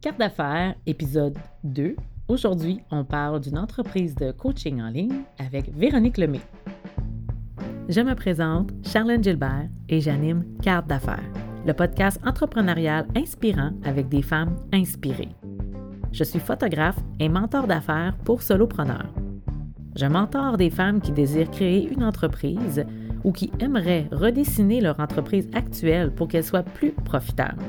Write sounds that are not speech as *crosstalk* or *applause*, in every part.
Carte d'affaires, épisode 2. Aujourd'hui, on parle d'une entreprise de coaching en ligne avec Véronique Lemay. Je me présente, Charlène Gilbert, et j'anime Carte d'affaires, le podcast entrepreneurial inspirant avec des femmes inspirées. Je suis photographe et mentor d'affaires pour solopreneurs. Je mentor des femmes qui désirent créer une entreprise ou qui aimeraient redessiner leur entreprise actuelle pour qu'elle soit plus profitable.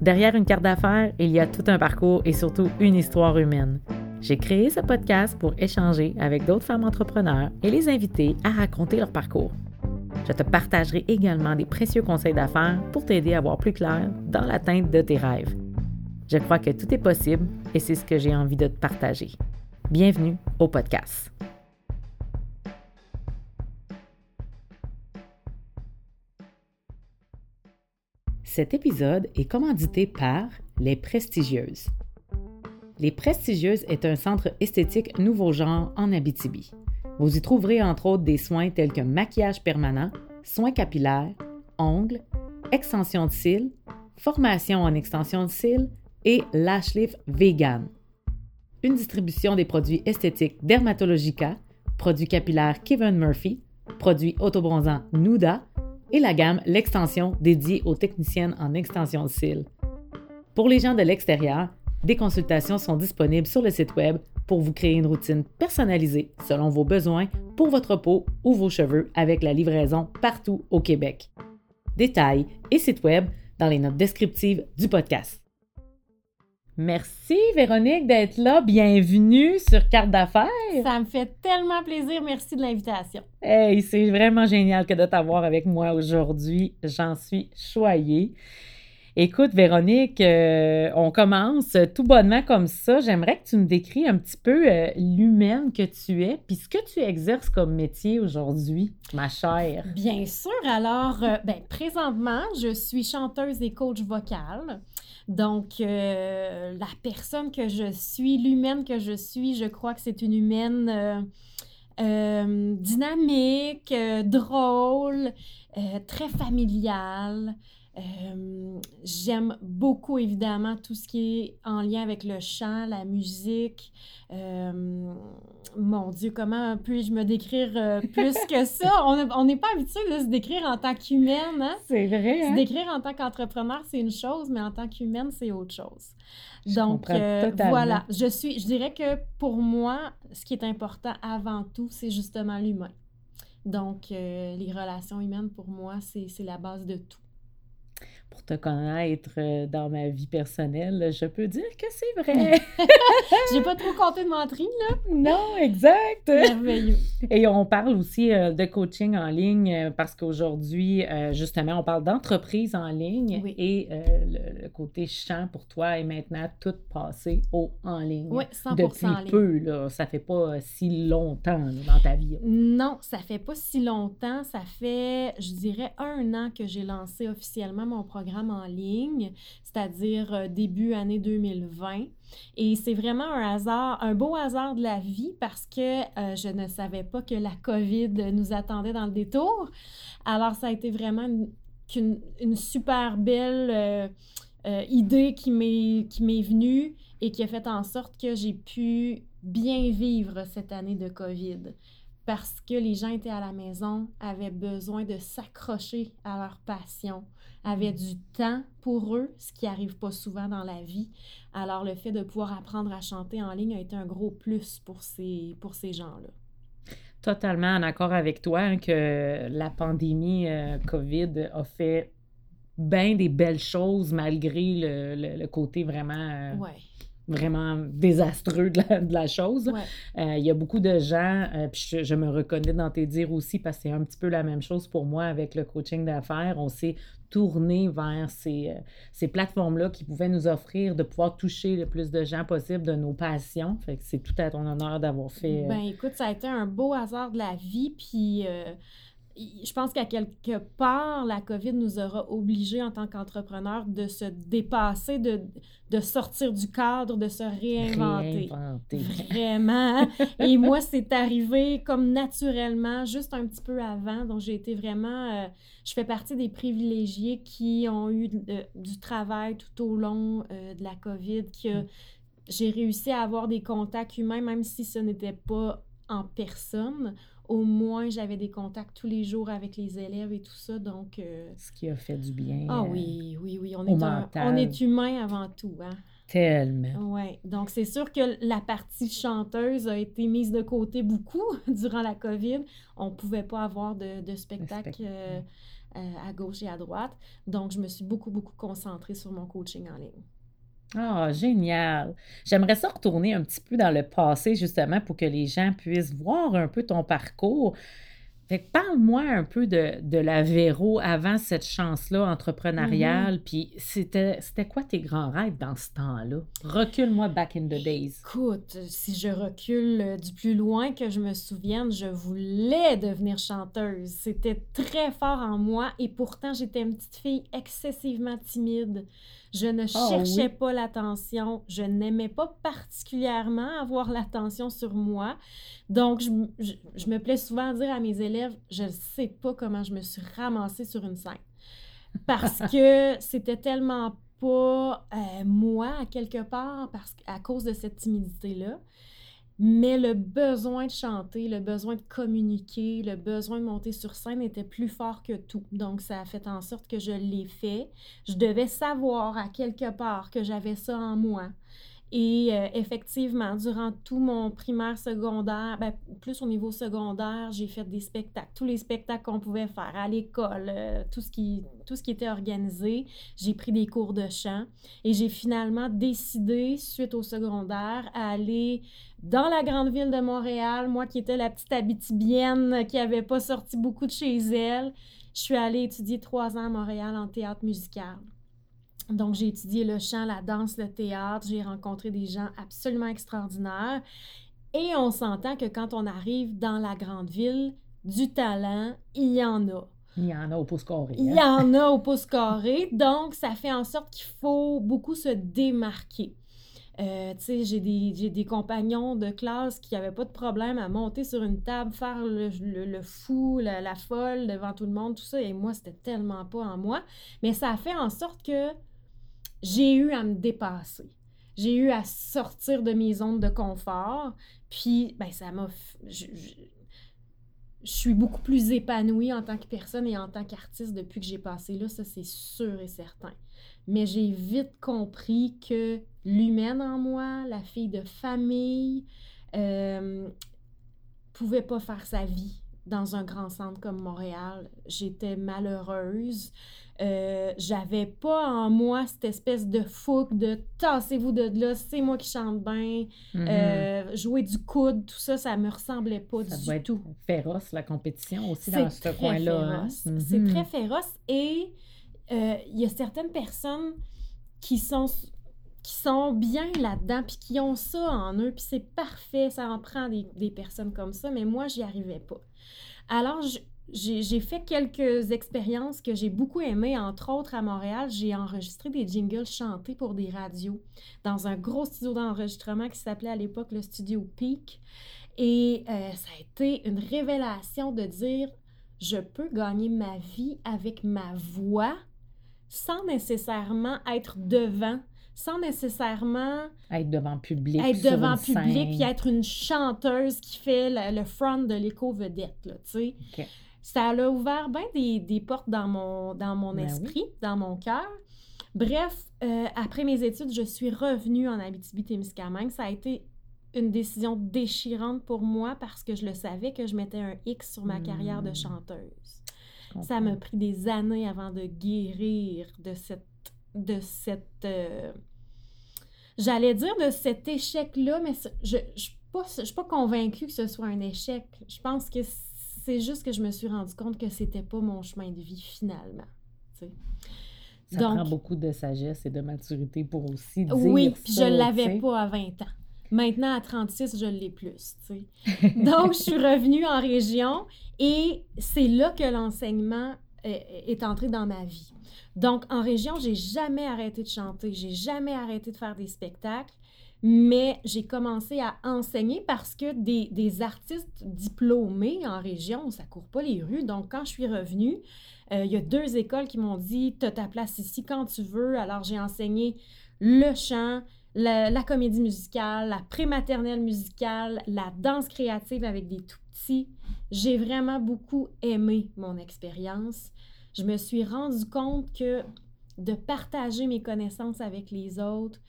Derrière une carte d'affaires, il y a tout un parcours et surtout une histoire humaine. J'ai créé ce podcast pour échanger avec d'autres femmes entrepreneurs et les inviter à raconter leur parcours. Je te partagerai également des précieux conseils d'affaires pour t'aider à voir plus clair dans l'atteinte de tes rêves. Je crois que tout est possible et c'est ce que j'ai envie de te partager. Bienvenue au podcast. Cet épisode est commandité par Les Prestigieuses. Les Prestigieuses est un centre esthétique nouveau genre en Abitibi. Vous y trouverez entre autres des soins tels que maquillage permanent, soins capillaires, ongles, extension de cils, formation en extension de cils et lash lift vegan. Une distribution des produits esthétiques Dermatologica, produits capillaires Kevin Murphy, produits autobronzants Nuda et la gamme L'extension dédiée aux techniciennes en extension de cils. Pour les gens de l'extérieur, des consultations sont disponibles sur le site web pour vous créer une routine personnalisée selon vos besoins pour votre peau ou vos cheveux avec la livraison partout au Québec. Détails et site web dans les notes descriptives du podcast. Merci Véronique d'être là. Bienvenue sur Carte d'affaires. Ça me fait tellement plaisir. Merci de l'invitation. Hey, c'est vraiment génial que de t'avoir avec moi aujourd'hui. J'en suis choyée. Écoute, Véronique, euh, on commence tout bonnement comme ça. J'aimerais que tu me décris un petit peu euh, l'humaine que tu es, puis ce que tu exerces comme métier aujourd'hui, ma chère. Bien sûr. Alors, euh, ben, présentement, je suis chanteuse et coach vocale. Donc, la personne que je suis, l'humaine que je suis, je crois que c'est une humaine dynamique, drôle, très familiale. Euh, j'aime beaucoup, évidemment, tout ce qui est en lien avec le chant, la musique. Euh, mon Dieu, comment puis-je me décrire euh, plus que ça? *laughs* On n'est pas habitué de se décrire en tant qu'humaine. Hein? C'est vrai. Se hein? décrire en tant qu'entrepreneur, c'est une chose, mais en tant qu'humaine, c'est autre chose. Donc, voilà, je suis, je dirais que pour moi, ce qui est important avant tout, c'est justement l'humain. Donc, les relations humaines, pour moi, c'est la base de tout pour te connaître euh, dans ma vie personnelle, je peux dire que c'est vrai. *laughs* J'ai pas trop compté de mentir, là. Non, exact. Merveilleux. Et on parle aussi euh, de coaching en ligne euh, parce qu'aujourd'hui, justement, on parle d'entreprise en ligne et le, côté chant pour toi est maintenant tout passé au en ligne. Oui, 100 Depuis en ligne. peu, là. Ça fait pas si longtemps dans ta vie. Non, ça fait pas si longtemps. Ça fait, je dirais, un an que j'ai lancé officiellement mon programme en ligne, c'est-à-dire euh, début année 2020. Et c'est vraiment un hasard, un beau hasard de la vie parce que euh, je ne savais pas que la COVID nous attendait dans le détour. Alors, ça a été vraiment une, une, super belle euh, idée qui m'est venue et qui a fait en sorte que j'ai pu bien vivre cette année de COVID parce que les gens étaient à la maison, avaient besoin de s'accrocher à leur passion, avaient du temps pour eux, ce qui n'arrive pas souvent dans la vie. Alors le fait de pouvoir apprendre à chanter en ligne a été un gros plus pour ces, pour ces gens-là. Totalement en accord avec toi hein, que la pandémie euh, COVID a fait bien des belles choses malgré le, côté vraiment euh, vraiment désastreux de la, chose. Euh, il y a beaucoup de gens, euh, puis je, me reconnais dans tes dires aussi, parce que c'est un petit peu la même chose pour moi avec le coaching d'affaires. On s'est tourné vers ces, euh, ces plateformes-là qui pouvaient nous offrir de pouvoir toucher le plus de gens possible de nos passions. Fait que c'est tout à ton honneur d'avoir fait. Ben écoute, ça a été un beau hasard de la vie, puis je pense qu'à quelque part, la COVID nous aura obligés en tant qu'entrepreneurs de se dépasser, de, de sortir du cadre, de se réinventer. Vraiment. *laughs* Et moi, c'est arrivé comme naturellement, juste un petit peu avant. Donc, j'ai été vraiment. Euh, je fais partie des privilégiés qui ont eu du travail tout au long euh, de la COVID, que mm. j'ai réussi à avoir des contacts humains, même si ce n'était pas en personne au moins j'avais des contacts tous les jours avec les élèves et tout ça. Donc. Euh, Ce qui a fait du bien. Ah oui, oui, oui. On, est, on est humain avant tout. Hein? Tellement. Oui. Donc, c'est sûr que la partie chanteuse a été mise de côté beaucoup *laughs* durant la COVID. On ne pouvait pas avoir de, de spectacle. Euh, euh, à gauche et à droite. Donc, je me suis beaucoup, beaucoup concentrée sur mon coaching en ligne. Ah, génial. J'aimerais ça retourner un petit peu dans le passé, justement, pour que les gens puissent voir un peu ton parcours. Fait parle-moi un peu de, de la Véro avant cette chance-là entrepreneuriale. Mm-hmm. Puis c'était, c'était quoi tes grands rêves dans ce temps-là? Recule-moi back in the days. Écoute, si je recule euh, du plus loin que je me souvienne, je voulais devenir chanteuse. C'était très fort en moi et pourtant j'étais une petite fille excessivement timide. Je ne ah cherchais pas l'attention. Je n'aimais pas particulièrement avoir l'attention sur moi. Donc, je, me plais souvent à dire à mes élèves, je ne sais pas comment je me suis ramassée sur une scène. Parce *laughs* que c'était tellement pas euh, moi, à quelque part, parce, à cause de cette timidité-là. Mais le besoin de chanter, le besoin de communiquer, le besoin de monter sur scène était plus fort que tout. Donc, ça a fait en sorte que je l'ai fait. Je devais savoir à quelque part que j'avais ça en moi. Et euh, effectivement, durant tout mon primaire secondaire, ben, plus au niveau secondaire, j'ai fait des spectacles, tous les spectacles qu'on pouvait faire à l'école, euh, tout, ce qui, tout ce qui était organisé. J'ai pris des cours de chant et j'ai finalement décidé, suite au secondaire, à aller dans la grande ville de Montréal, moi qui étais la petite habitibienne qui n'avait pas sorti beaucoup de chez elle. Je suis allée étudier trois ans à Montréal en théâtre musical. Donc, j'ai étudié le chant, la danse, le théâtre. J'ai rencontré des gens absolument extraordinaires. Et on s'entend que quand on arrive dans la grande ville, du talent, il y en a. Il y en a au pouce carré. Il y hein? en a au pouce carré. Donc, ça fait en sorte qu'il faut beaucoup se démarquer. Euh, tu sais, j'ai des, des, compagnons de classe qui n'avaient pas de problème à monter sur une table, faire le, le, fou, la, la, folle devant tout le monde, tout ça. Et moi, c'était tellement pas en moi. Mais ça a fait en sorte que j'ai eu à me dépasser. J'ai eu à sortir de mes zones de confort. Puis, ben, ça m'a. Je, suis beaucoup plus épanouie en tant que personne et en tant qu'artiste depuis que j'ai passé là, ça c'est sûr et certain. Mais j'ai vite compris que l'humaine en moi, la fille de famille, euh, pouvait pas faire sa vie dans un grand centre comme Montréal. J'étais malheureuse. Euh, j'avais pas en moi cette espèce de fougue de tassez-vous de là, c'est moi qui chante bien, mm-hmm. euh, jouer du coude, tout ça, ça me ressemblait pas du doit tout. féroce la compétition aussi dans ce coin-là. Hein. C'est mm-hmm. très féroce et euh, il y a certaines personnes qui sont qui sont bien là-dedans, puis qui ont ça en eux, puis c'est parfait, ça en prend des, des personnes comme ça, mais moi, j'y arrivais pas. Alors, j'ai fait quelques expériences que j'ai beaucoup aimées. Entre autres, à Montréal, j'ai enregistré des jingles chantés pour des radios dans un gros studio d'enregistrement qui s'appelait à l'époque le studio Peak. Et euh, ça a été une révélation de dire je peux gagner ma vie avec ma voix sans nécessairement être devant sans nécessairement être devant public. Être devant public, puis être une chanteuse qui fait le, front de l'éco-vedette, tu sais. Ça a ouvert bien des, portes dans mon, dans mon ben esprit, dans mon cœur. Bref, euh, après mes études, je suis revenue en Abitibi-Témiscamingue. Ça a été une décision déchirante pour moi parce que je le savais que je mettais un X sur ma carrière de hmm. chanteuse. Ça m'a pris des années avant de guérir de cette de cette euh, J'allais dire de cet échec-là, mais je ne je, suis pas convaincue que ce soit un échec. Je pense que c'est juste que je me suis rendu compte que c'était pas mon chemin de vie finalement. Ça prend beaucoup de sagesse et de maturité pour aussi dire Oui, puis je l'avais pas à 20 ans. Maintenant, à 36, je l'ai plus. Donc, je suis revenue en région et c'est là que l'enseignement est entré dans ma vie. Donc, en région, j'ai jamais arrêté de chanter, j'ai jamais arrêté de faire des spectacles, mais j'ai commencé à enseigner parce que des, artistes diplômés en région, ça court pas les rues. Donc, quand je suis revenue, euh, il y a deux écoles qui m'ont dit Tu ta place ici quand tu veux. Alors, j'ai enseigné le chant, la, comédie musicale, la prématernelle musicale, la danse créative avec des tout petits. J'ai vraiment beaucoup aimé mon expérience. Je me suis rendu compte que de partager mes connaissances avec les autres,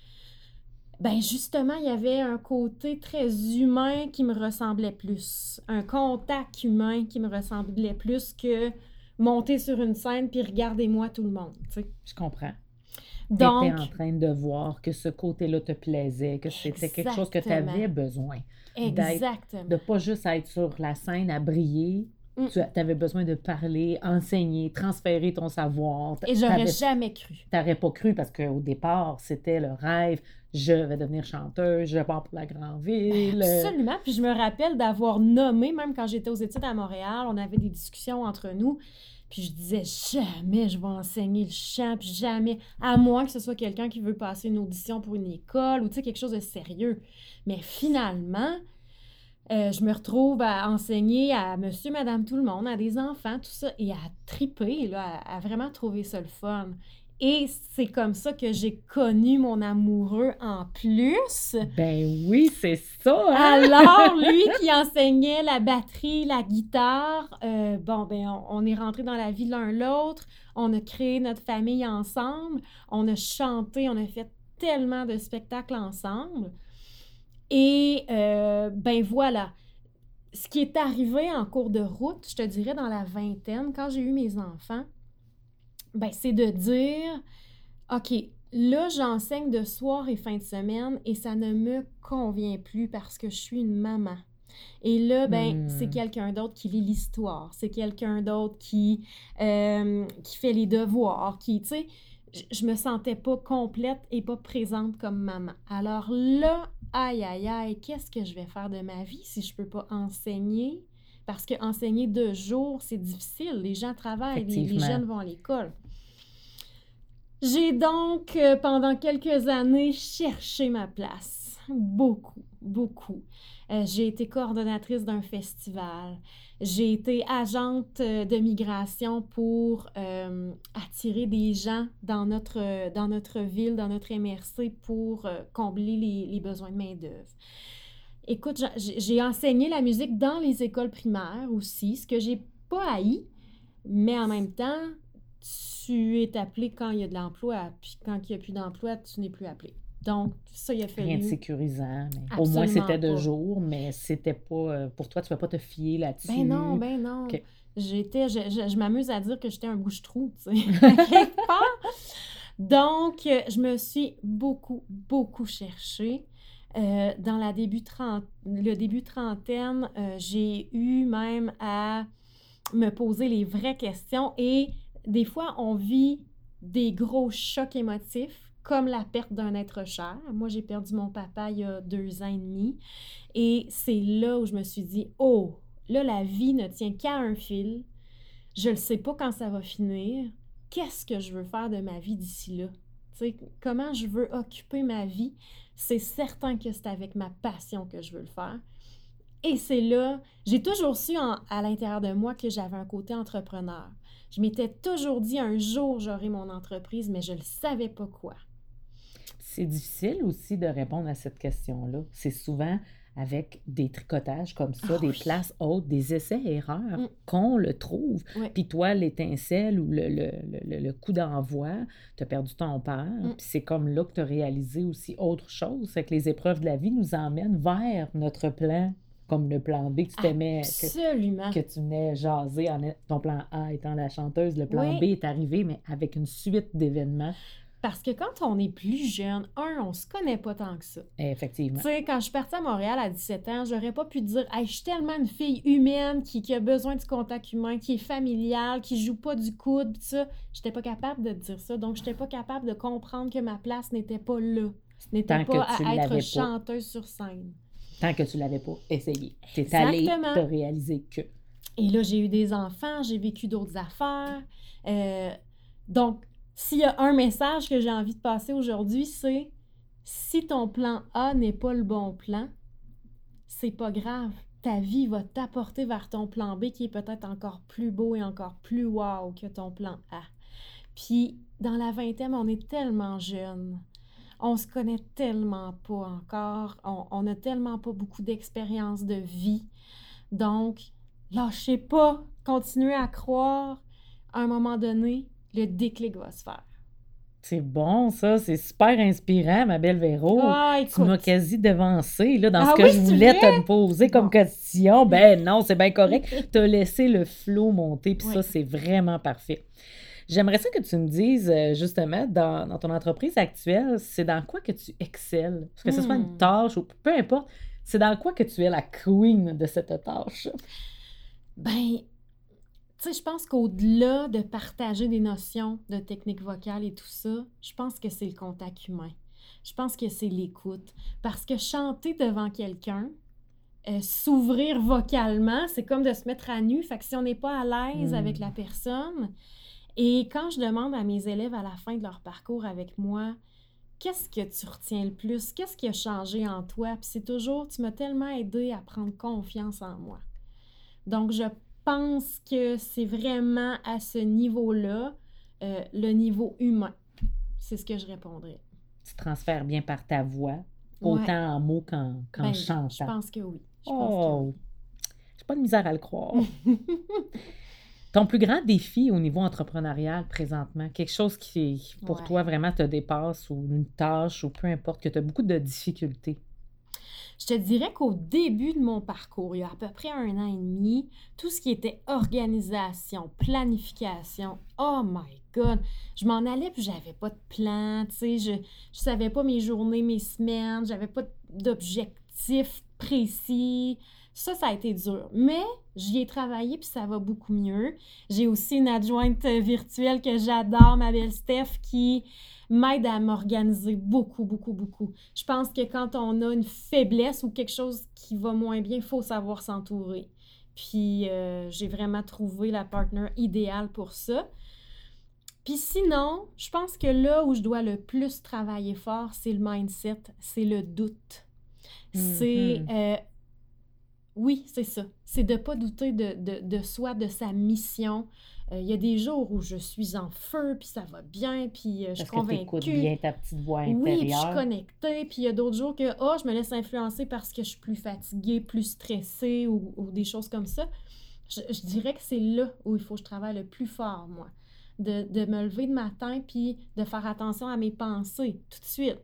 ben justement, il y avait un côté très humain qui me ressemblait plus, un contact humain qui me ressemblait plus que monter sur une scène puis regardez-moi tout le monde. Je comprends. Donc, tu étais en train de voir que ce côté-là te plaisait, que c'était quelque chose que tu avais besoin. Exactement. De pas juste être sur la scène à briller. Mm. Tu avais besoin de parler, enseigner, transférer ton savoir. Et j'aurais jamais cru. Tu n'aurais pas cru parce qu'au départ, c'était le rêve. Je vais devenir chanteuse, je pars pour la grande ville. Absolument. Puis je me rappelle d'avoir nommé, même quand j'étais aux études à Montréal, on avait des discussions entre nous. Puis je disais jamais je vais enseigner le chant, puis jamais, à moins que ce soit quelqu'un qui veut passer une audition pour une école ou tu sais, quelque chose de sérieux. Mais finalement, euh, je me retrouve à enseigner à monsieur, madame, tout le monde, à des enfants, tout ça, et à triper, là, à, à vraiment trouver ça le fun. Et c'est comme ça que j'ai connu mon amoureux en plus. Ben oui, c'est ça. Hein? Alors, *laughs* lui qui enseignait la batterie, la guitare, euh, bon, ben on, est rentré dans la vie l'un l'autre. On a créé notre famille ensemble. On a chanté, on a fait tellement de spectacles ensemble. Et euh, ben voilà. Ce qui est arrivé en cours de route, je te dirais dans la vingtaine, quand j'ai eu mes enfants, ben, c'est de dire, OK, là, j'enseigne de soir et fin de semaine et ça ne me convient plus parce que je suis une maman. Et là, ben, c'est hmm. quelqu'un d'autre qui lit l'histoire, c'est quelqu'un d'autre qui, euh, qui fait les devoirs, qui, tu sais, je me sentais pas complète et pas présente comme maman. Alors là, aïe, aïe, aïe, qu'est-ce que je vais faire de ma vie si je peux pas enseigner? Parce que enseigner deux jours, c'est difficile. Les gens travaillent, les, jeunes vont à l'école. J'ai donc, euh, pendant quelques années, cherché ma place. Beaucoup, beaucoup. Euh, j'ai été coordonnatrice d'un festival. J'ai été agente euh, de migration pour attirer des gens dans notre, dans notre ville, dans notre MRC pour combler les, les besoins de main-d'œuvre. Écoute, j'ai enseigné la musique dans les écoles primaires aussi, ce que j'ai pas haï, mais en même temps, tu es appelé quand il y a de l'emploi, puis quand il n'y a plus d'emploi, tu n'es plus appelé. Donc, ça, il a fallu... Rien de sécurisant. Mais au moins, c'était de jour, mais c'était pas... Euh, pour toi, tu ne vas pas te fier là-dessus. Ben non, ben non. J'étais... Je, je, m'amuse à dire que j'étais un bouche-trou, tu sais, *laughs* Donc, je me suis beaucoup, beaucoup cherchée. Euh, dans la début le début trentaine, euh, j'ai eu même à me poser les vraies questions et des fois, on vit des gros chocs émotifs comme la perte d'un être cher. Moi, j'ai perdu mon papa il y a deux ans et demi et c'est là où je me suis dit, oh, là, la vie ne tient qu'à un fil. Je ne sais pas quand ça va finir. Qu'est-ce que je veux faire de ma vie d'ici là? comment je veux occuper ma vie, c'est certain que c'est avec ma passion que je veux le faire. Et c'est là, j'ai toujours su à l'intérieur de moi que j'avais un côté entrepreneur. Je m'étais toujours dit un jour j'aurai mon entreprise, mais je ne savais pas quoi. C'est difficile aussi de répondre à cette question-là. C'est souvent avec des tricotages comme ça, ah des places hautes, des essais-erreurs, mm. qu'on le trouve. Puis toi, l'étincelle ou le, le, le, coup d'envoi, tu as perdu ton père. Mm. Puis c'est comme là que tu as réalisé aussi autre chose. C'est que les épreuves de la vie nous emmènent vers notre plan comme le plan B que tu t'aimais, que, que, tu venais jaser, en, ton plan A étant la chanteuse, le plan B est arrivé, mais avec une suite d'événements parce que quand on est plus jeune, un, on se connaît pas tant que ça. Effectivement. Tu sais, quand je suis partie à Montréal à 17 ans, j'aurais pas pu dire hey, je suis tellement une fille humaine qui, qui, a besoin du contact humain, qui est familiale, qui joue pas du coude, tout ça. J'étais pas capable de dire ça. Donc, j'étais pas capable de comprendre que ma place n'était pas là. N'était pas tu à l'avais être pas. chanteuse sur scène. Tant que tu l'avais pas essayé. Tu es allé Exactement. te réaliser que. Et là, j'ai eu des enfants, j'ai vécu d'autres affaires. Euh, donc, s'il y a un message que j'ai envie de passer aujourd'hui, c'est si ton plan A n'est pas le bon plan, c'est pas grave. Ta vie va t'apporter vers ton plan B qui est peut-être encore plus beau et encore plus wow que ton plan A. Puis, dans la vingtaine, on est tellement jeunes. On se connaît tellement pas encore. On, on a tellement pas beaucoup d'expérience de vie. Donc, lâchez pas. Continuez à croire. À un moment donné, le déclic va se faire. C'est bon, ça. C'est super inspirant, ma belle Véro. Ah, Tu m'as quasi devancé là, dans Ah ce que oui, je voulais te poser comme question. Ben *laughs* non, c'est bien correct. *laughs* Tu as laissé le flot monter, puis Oui. ça, c'est vraiment parfait. J'aimerais ça que tu me dises, euh, justement, dans, dans ton entreprise actuelle, c'est dans quoi que tu excelles? Que ce soit une Hmm. tâche ou peu importe, c'est dans quoi que tu es la queen de cette tâche? Ben, sais, je pense qu'au-delà de partager des notions de technique vocale et tout ça, je pense que c'est le contact humain. Je pense que c'est l'écoute. Parce que chanter devant quelqu'un, euh, s'ouvrir vocalement, c'est comme de se mettre à nu. Fait que si on n'est pas à l'aise avec la personne, et quand je demande à mes élèves à la fin de leur parcours avec moi, qu'est-ce que tu retiens le plus? Qu'est-ce qui a changé en toi? Puis c'est toujours, tu m'as tellement aidé à prendre confiance en moi. Donc, je pense que c'est vraiment à ce niveau-là, euh, le niveau humain. C'est ce que je répondrais. Tu transfères bien par ta voix, Ouais. autant en mots qu'en qu'en Ben, chantant. Je pense que oui. Je Oh, j'ai pas de misère à le croire. *laughs* Ton plus grand défi au niveau entrepreneurial présentement, quelque chose qui, qui, pour Ouais. toi vraiment te dépasse ou une tâche ou peu importe, que tu as beaucoup de difficultés? Je te dirais qu'au début de mon parcours, il y a à peu près un an et demi, tout ce qui était organisation, planification, oh my God, je m'en allais puis j'avais pas de plan, tu sais, je, je savais pas mes journées, mes semaines, j'avais pas d'objectifs précis. Ça, ça a été dur. Mais j'y ai travaillé puis ça va beaucoup mieux. J'ai aussi une adjointe virtuelle que j'adore, ma belle Steph, qui m'aide à m'organiser beaucoup, beaucoup, beaucoup. Je pense que quand on a une faiblesse ou quelque chose qui va moins bien, il faut savoir s'entourer. Puis euh, j'ai vraiment trouvé la partenaire idéale pour ça. Puis sinon, je pense que là où je dois le plus travailler fort, c'est le mindset, c'est le doute. C'est... Mhm. euh, oui, c'est ça. C'est de ne pas douter de, de, de soi, de sa mission. Euh, Il y a des jours où je suis en feu, puis ça va bien, puis euh, je suis Parce que convaincue. bien ta petite voix Oui, puis je suis intérieure. connectée. Puis il y a d'autres jours que, oh, je me laisse influencer parce que je suis plus fatiguée, plus stressée ou, ou des choses comme ça. Je, je dirais que c'est là où il faut que je travaille le plus fort, moi. De, de me lever le matin puis de faire attention à mes pensées tout de suite.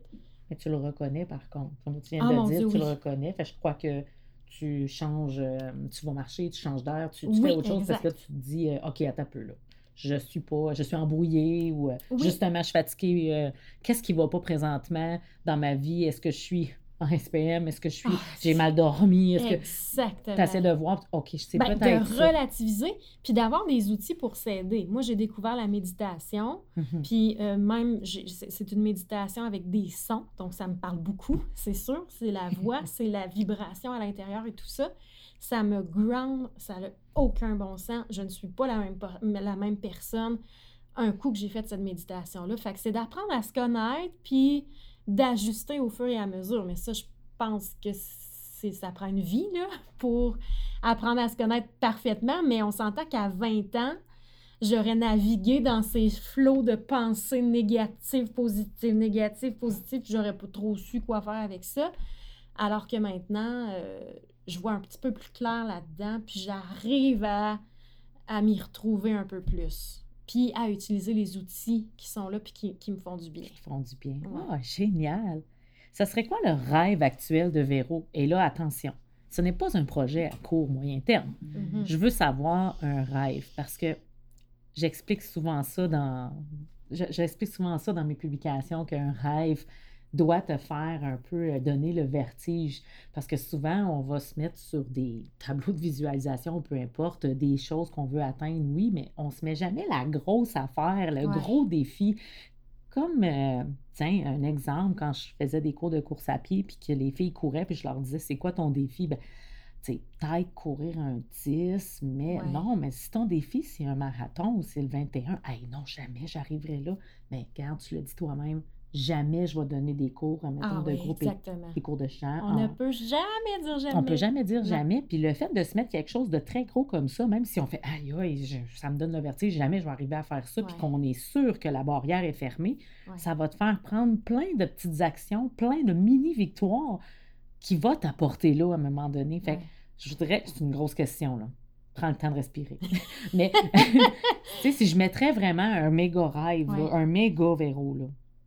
Mais tu le reconnais par contre. Comme tu viens Ah, de le dire, Dieu, tu le oui. reconnais. Fait, je crois que tu changes, euh, tu vas marcher, tu changes d'air, tu, tu Oui, fais autre chose parce que tu te dis, euh, OK, attends un peu là. Je suis pas, je suis embrouillée ou euh, Oui. justement, je suis fatiguée. euh, Qu'est-ce qui va pas présentement dans ma vie? Est-ce que je suis en SPM? Est-ce que je suis, Ah, j'ai mal dormi? Est-ce que Exactement. tu essaies de voir, OK, je sais Ben, peut-être de relativiser, puis d'avoir des outils pour s'aider. Moi, j'ai découvert la méditation, Mhm. puis euh, même, j'ai- c'est c'est une méditation avec des sons, donc ça me parle beaucoup, *laughs* c'est sûr. C'est la voix, *laughs* c'est la vibration à l'intérieur et tout ça. Ça me ground, ça n'a aucun bon sens. Je ne suis pas la même, la même personne un coup que j'ai fait cette méditation-là. Fait que c'est d'apprendre à se connaître, puis d'ajuster au fur et à mesure. Mais ça, je pense que ça prend une vie, là, pour apprendre à se connaître parfaitement. Mais on s'entend qu'à 20 ans, j'aurais navigué dans ces flots de pensées négatives, positives, négatives, positives, j'aurais pas trop su quoi faire avec ça. Alors que maintenant, euh, je vois un petit peu plus clair là-dedans, puis j'arrive à m'y retrouver un peu plus. Puis à utiliser les outils qui sont là, puis qui, qui me font du bien. qui font du bien. Ouais. Ah, génial. Ça serait quoi le rêve actuel de Véro? Et là, attention, ce n'est pas un projet à court, moyen terme. Mhm. Je veux savoir un rêve parce que j'explique souvent ça dans je- j'explique souvent ça dans mes publications qu'un rêve doit te faire un peu euh, donner le vertige parce que souvent on va se mettre sur des *laughs* tableaux de visualisation peu importe des choses qu'on veut atteindre oui mais on se met jamais la grosse affaire le Ouais. gros défi comme, euh, tiens, un exemple, quand je faisais des cours de course à pied, puis que les filles couraient, puis je leur disais, c'est quoi ton défi? Ben, tu sais, peut-être courir un 10, mais non, mais si ton défi, c'est un marathon ou c'est le 21, hey, non, jamais j'arriverai là. Mais regarde, tu l'as dit toi-même, jamais je vais donner des cours, en ah de groupe et des cours de chant. On ne peut jamais dire jamais. On peut jamais dire jamais. Puis le fait de se mettre quelque chose de très gros comme ça, même si on fait aïe, aïe, ça me donne le vertige, jamais je vais arriver à faire ça, puis qu'on est sûr que la barrière est fermée, ça va te faire prendre plein de petites actions, plein de mini-victoires qui vont t'apporter là à un moment donné. Fait je voudrais, c'est une grosse question, là prends le temps de respirer. *laughs* Mais, *laughs* tu sais, si je mettrais vraiment un méga rêve, un méga véro, là,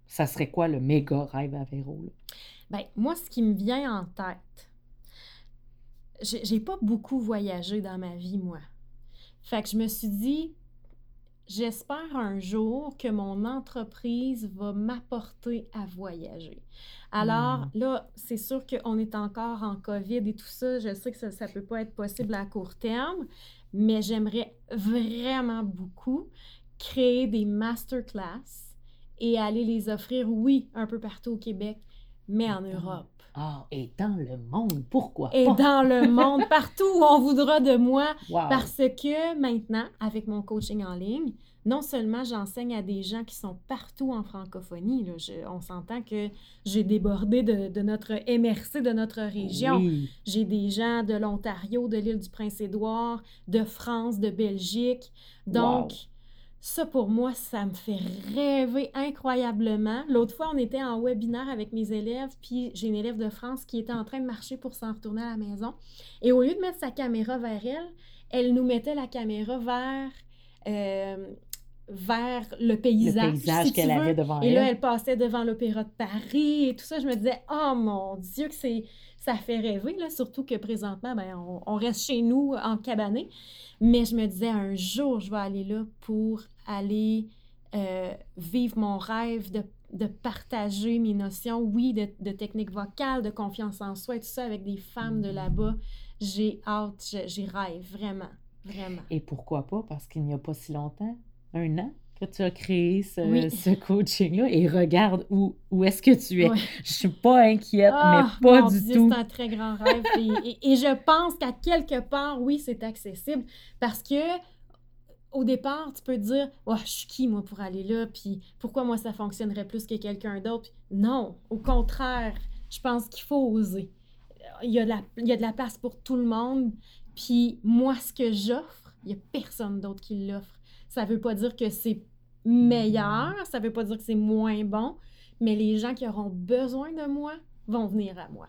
ça serait quoi le méga rêve à Véro? Ben, moi, ce qui me vient en tête, j'ai pas beaucoup voyagé dans ma vie, moi. Fait que je me suis dit, j'espère un jour que mon entreprise va m'apporter à voyager. Alors hmm. là, c'est sûr qu'on est encore en COVID et tout ça. Je sais que ça ne peut pas être possible à court terme, mais j'aimerais vraiment beaucoup créer des masterclass et aller les offrir, oui, un peu partout au Québec, mais en Europe. Ah, et dans le monde, pourquoi Et dans le *laughs* monde, partout où on voudra de moi, parce que maintenant, avec mon coaching en ligne, non seulement j'enseigne à des gens qui sont partout en francophonie, là, on s'entend que j'ai débordé de, notre MRC, de notre région. J'ai des gens de l'Ontario, de l'île du Prince-Édouard, de France, de Belgique. Donc, ça, pour moi, ça me fait rêver incroyablement. L'autre fois, on était en webinaire avec mes élèves, puis j'ai une élève de France qui était en train de marcher pour s'en retourner à la maison. Et au lieu de mettre sa caméra vers elle, elle nous mettait la caméra vers, euh, vers le paysage. Le paysage qu'elle avait devant elle. Et là, elle passait devant l'Opéra de Paris et tout ça. Je me disais, oh mon Dieu, que c'est ça fait rêver, là, surtout que présentement, ben, on, reste chez nous en cabané. Mais je me disais, un jour, je vais aller là pour aller euh, vivre mon rêve de, de, partager mes notions, oui, de, de, technique vocale, de confiance en soi et tout ça avec des femmes de là-bas. J'ai hâte, j'y rêve, vraiment, vraiment. Et pourquoi pas? Parce qu'il n'y a pas si longtemps, un an, que tu as créé ce, coaching-là et regarde où, où est-ce que tu es. Je suis pas inquiète, mais ah, pas du tout. C'est un très grand rêve. et, je pense qu'à quelque part, oui, c'est accessible parce que au départ, tu peux dire oh, je suis qui moi pour aller là? Puis pourquoi moi ça fonctionnerait plus que quelqu'un d'autre Non, au contraire, je pense qu'il faut oser. Il y, a de la, il y a de la place pour tout le monde. Puis moi, ce que j'offre, il n'y a personne d'autre qui l'offre. Ça ne veut pas dire que c'est meilleur, ça ne veut pas dire que c'est moins bon, mais les gens qui auront besoin de moi vont venir à moi.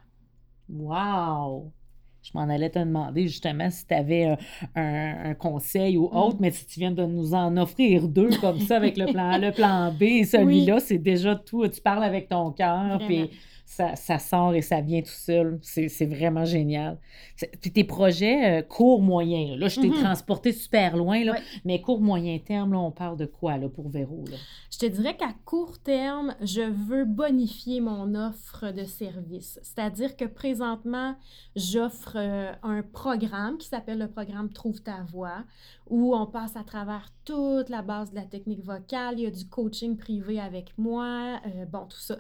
Wow! Je m'en allais te demander justement si tu avais un, conseil ou autre, mm. mais si tu viens de nous en offrir deux comme ça avec le plan A, le plan B, *laughs* celui-là, c'est déjà tout. Tu parles avec ton cœur, puis ça, sort et ça vient tout seul. C'est vraiment génial. Puis tes projets euh, court, moyen, là, je t'ai mm-hmm. transporté super loin, là, mais court, moyen terme, là, on parle de quoi là, pour Véro? Là? Je te dirais qu'à court terme, je veux bonifier mon offre de service. C'est-à-dire que présentement, j'offre euh, un programme qui s'appelle le programme Trouve ta voix, où on passe à travers toute la base de la technique vocale. Il y a du coaching privé avec moi, euh, bon, tout ça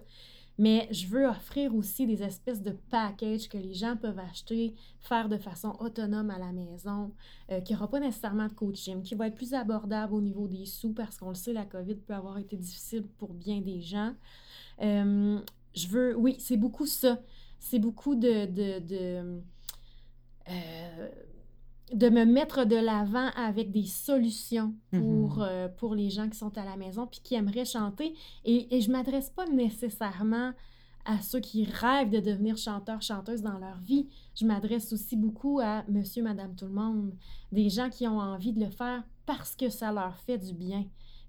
mais je veux offrir aussi des espèces de packages que les gens peuvent acheter, faire de façon autonome à la maison, euh, qui n'aura pas nécessairement de coaching, qui va être plus abordable au niveau des sous parce qu'on le sait, la COVID peut avoir été difficile pour bien des gens. Euh, je veux, oui, c'est beaucoup ça. C'est beaucoup de, de, euh, de me mettre de l'avant avec des solutions pour, mhm. euh, pour les gens qui sont à la maison puis qui aimeraient chanter. Et, et je ne m'adresse pas nécessairement à ceux qui rêvent de devenir chanteurs, chanteuses dans leur vie. Je m'adresse aussi beaucoup à monsieur, madame, tout le monde. Des gens qui ont envie de le faire parce que ça leur fait du bien,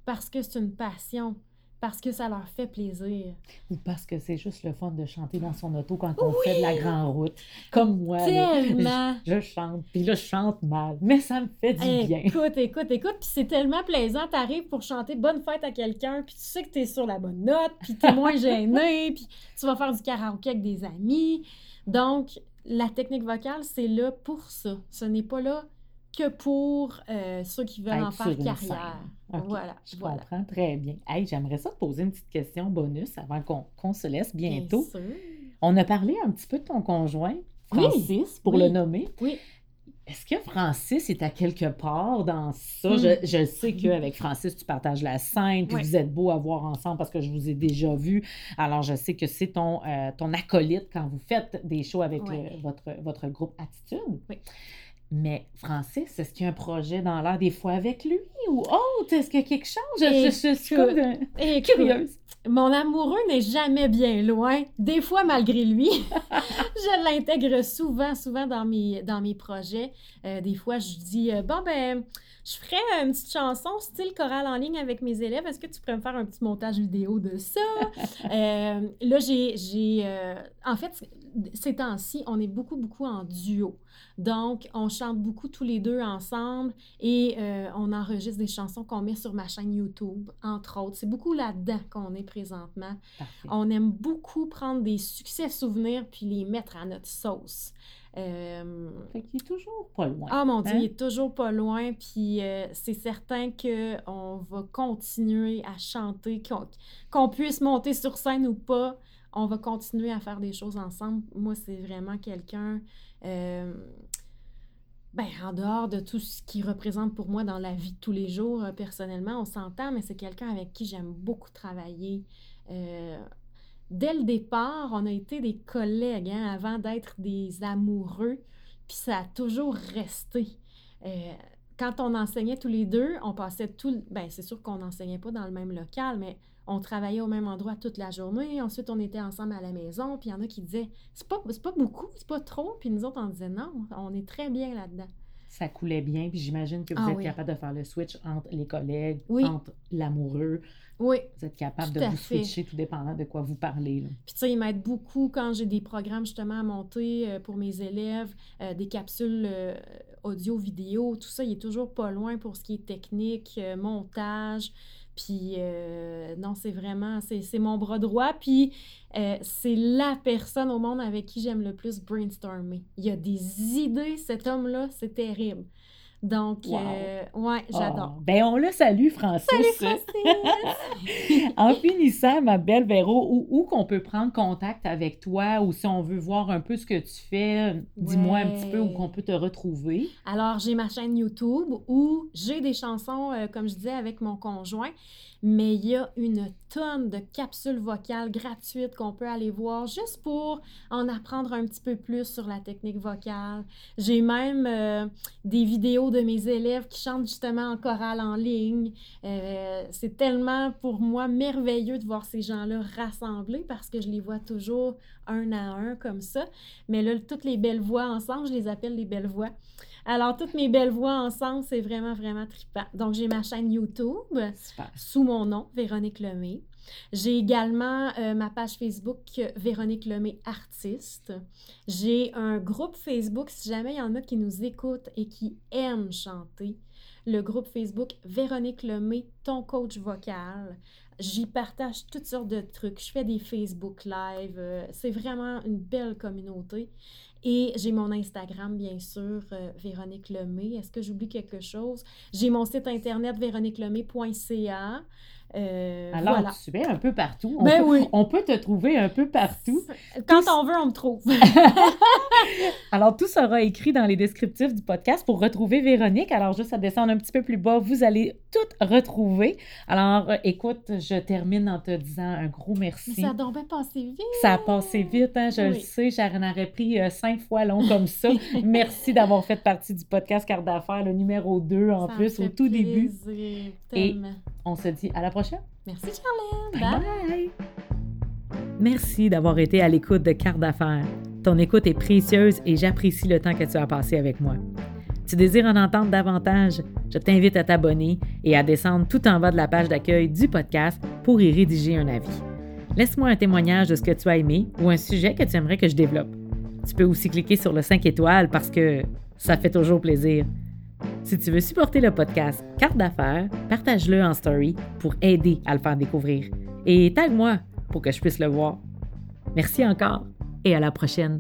parce que c'est une passion, parce que ça leur fait plaisir. Ou parce que c'est juste le fun de chanter dans son auto quand on fait de la grande route. Comme moi. Tellement. je, chante, puis là, je chante mal, mais ça me fait du bien. Écoute, écoute, écoute, puis c'est tellement plaisant. Tu arrives pour chanter Bonne fête à quelqu'un, puis tu sais que tu es sur la bonne note, puis tu es moins *laughs* gêné, puis tu vas faire du karaoké avec des amis. Donc, la technique vocale, c'est là pour ça. Ce n'est pas là que pour euh, ceux qui veulent en faire carrière. Voilà, Je voilà. comprends très bien. Hey, j'aimerais ça te poser une petite question bonus avant qu'on se laisse bientôt. Bien sûr. On a parlé un petit peu de ton conjoint, Oui, Francis, pour oui. le nommer. Oui. Est-ce que Francis est à quelque part dans ça? Hmm. Je, je sais qu'avec Francis, tu partages la scène, puis Ouais. vous êtes beaux à voir ensemble parce que je vous ai déjà vu. Alors, je sais que c'est ton, euh, ton acolyte quand vous faites des shows avec le- votre, votre groupe Attitude. Oui. Mais Francis, est-ce qu'il y a un projet dans l'air des fois avec lui ou autre? Est-ce qu'il y a quelque chose? Je, je- je suis comme de- curieuse. Mon amoureux n'est jamais bien loin. Des fois, malgré lui, *laughs* je l'intègre souvent, souvent dans mes, dans mes projets. Euh, des fois, je dis euh, Bon, ben, je ferais une petite chanson style chorale en ligne avec mes élèves. Est-ce que tu pourrais me faire un petit montage vidéo de ça? *laughs* Euh, là, j'ai. j'ai, euh, en fait, ces temps-ci, on est beaucoup, beaucoup en duo. Donc, on chante beaucoup tous les deux ensemble et euh, on enregistre des chansons qu'on met sur ma chaîne YouTube, entre autres. C'est beaucoup là-dedans qu'on est présentement. Parfait. On aime beaucoup prendre des succès souvenirs puis les mettre à notre sauce. Euh, Fait qu'il est toujours pas loin. ah mon Dieu, Hein? il est toujours pas loin, puis euh, c'est certain qu'on va continuer à chanter, qu'on puisse monter sur scène ou pas, on va continuer à faire des choses ensemble. Moi, c'est vraiment quelqu'un, euh, ben, en dehors de tout ce qu'il représente pour moi dans la vie de tous les jours, euh, personnellement, on s'entend, mais c'est quelqu'un avec qui j'aime beaucoup travailler. Euh, dès le départ, on a été des collègues hein, avant d'être des amoureux, puis ça a toujours resté. Euh, quand on enseignait tous les deux, on passait tout. le- Ben, c'est sûr qu'on n'enseignait pas dans le même local, mais on travaillait au même endroit toute la journée. Ensuite, on était ensemble à la maison. Puis il y en a qui disaient c'est pas, c'est pas beaucoup, c'est pas trop. Puis nous autres, on disait non, on est très bien là-dedans. Ça coulait bien, puis j'imagine que vous Ah êtes oui. capable de faire le switch entre les collègues, Oui. entre l'amoureux. Oui. Vous êtes capable de vous fait. switcher tout dépendant de quoi vous parlez. là. Puis, tu sais, ils m'aident beaucoup quand j'ai des programmes justement à monter euh, pour mes élèves, euh, des capsules euh, audio, vidéo, tout ça. Il est toujours pas loin pour ce qui est technique, montage. Puis, non, c'est vraiment, c'est c'est mon bras droit. Puis, c'est la personne au monde avec qui j'aime le plus brainstormer. Il y a des idées, cet homme-là, c'est terrible. Donc, Wow. euh, ouais, j'adore. Ah, ben, on le salue, Francis. Salut, Francis! *laughs* en finissant, ma belle Véro, où, où qu'on peut prendre contact avec toi ou si on veut voir un peu ce que tu fais, dis-moi un petit peu où qu'on peut te retrouver. Alors, j'ai ma chaîne YouTube où j'ai des chansons, euh, comme je disais, avec mon conjoint, mais il y a une tonne de capsules vocales gratuites qu'on peut aller voir juste pour en apprendre un petit peu plus sur la technique vocale. J'ai même euh, des vidéos de mes élèves qui chantent justement en chorale en ligne. Euh, c'est tellement pour moi merveilleux de voir ces gens-là rassemblés parce que je les vois toujours un à un comme ça. Mais là, toutes les belles voix ensemble, je les appelle les belles voix. Alors, toutes mes belles voix ensemble, c'est vraiment, vraiment trippant. Donc, j'ai ma chaîne YouTube Super. sous mon nom, Véronique Lemay. J'ai également euh, ma page Facebook Véronique Lemay Artiste. J'ai un groupe Facebook, si jamais il y en a qui nous écoutent et qui aiment chanter. Le groupe Facebook Véronique Lemay, ton coach vocal. J'y partage toutes sortes de trucs. Je fais des Facebook Live. euh, c'est vraiment une belle communauté. Et j'ai mon Instagram, bien sûr, euh, Véronique Lemay. Est-ce que j'oublie quelque chose? J'ai mon site internet véroniquelemay.ca. Euh, Alors, voilà. tu es un peu partout. On, Ben peut, oui. on peut te trouver un peu partout. Quand on veut, on me trouve. *laughs* Alors, tout sera écrit dans les descriptifs du podcast pour retrouver Véronique. Alors, juste à descendre un petit peu plus bas, vous allez tout retrouver. Alors, euh, écoute, je termine en te disant un gros merci. Ça a donc bien passé vite. Ça a passé vite, hein, je le sais, j'en aurais pris euh, cinq fois long comme ça. *laughs* Merci d'avoir fait partie du podcast Carte d'affaires, le numéro 2 en Ça plus, au tout début. plaisir, Et- tellement. On se dit à la prochaine. Merci, Charlène. Bye Bye. bye. Merci d'avoir été à l'écoute de Carte d'affaires. Ton écoute est précieuse et j'apprécie le temps que tu as passé avec moi. Tu désires en entendre davantage? Je t'invite à t'abonner et à descendre tout en bas de la page d'accueil du podcast pour y rédiger un avis. Laisse-moi un témoignage de ce que tu as aimé ou un sujet que tu aimerais que je développe. Tu peux aussi cliquer sur le 5 étoiles parce que ça fait toujours plaisir. Si tu veux supporter le podcast Carte d'affaires, partage-le en story pour aider à le faire découvrir. Et tag-moi pour que je puisse le voir. Merci encore et à la prochaine.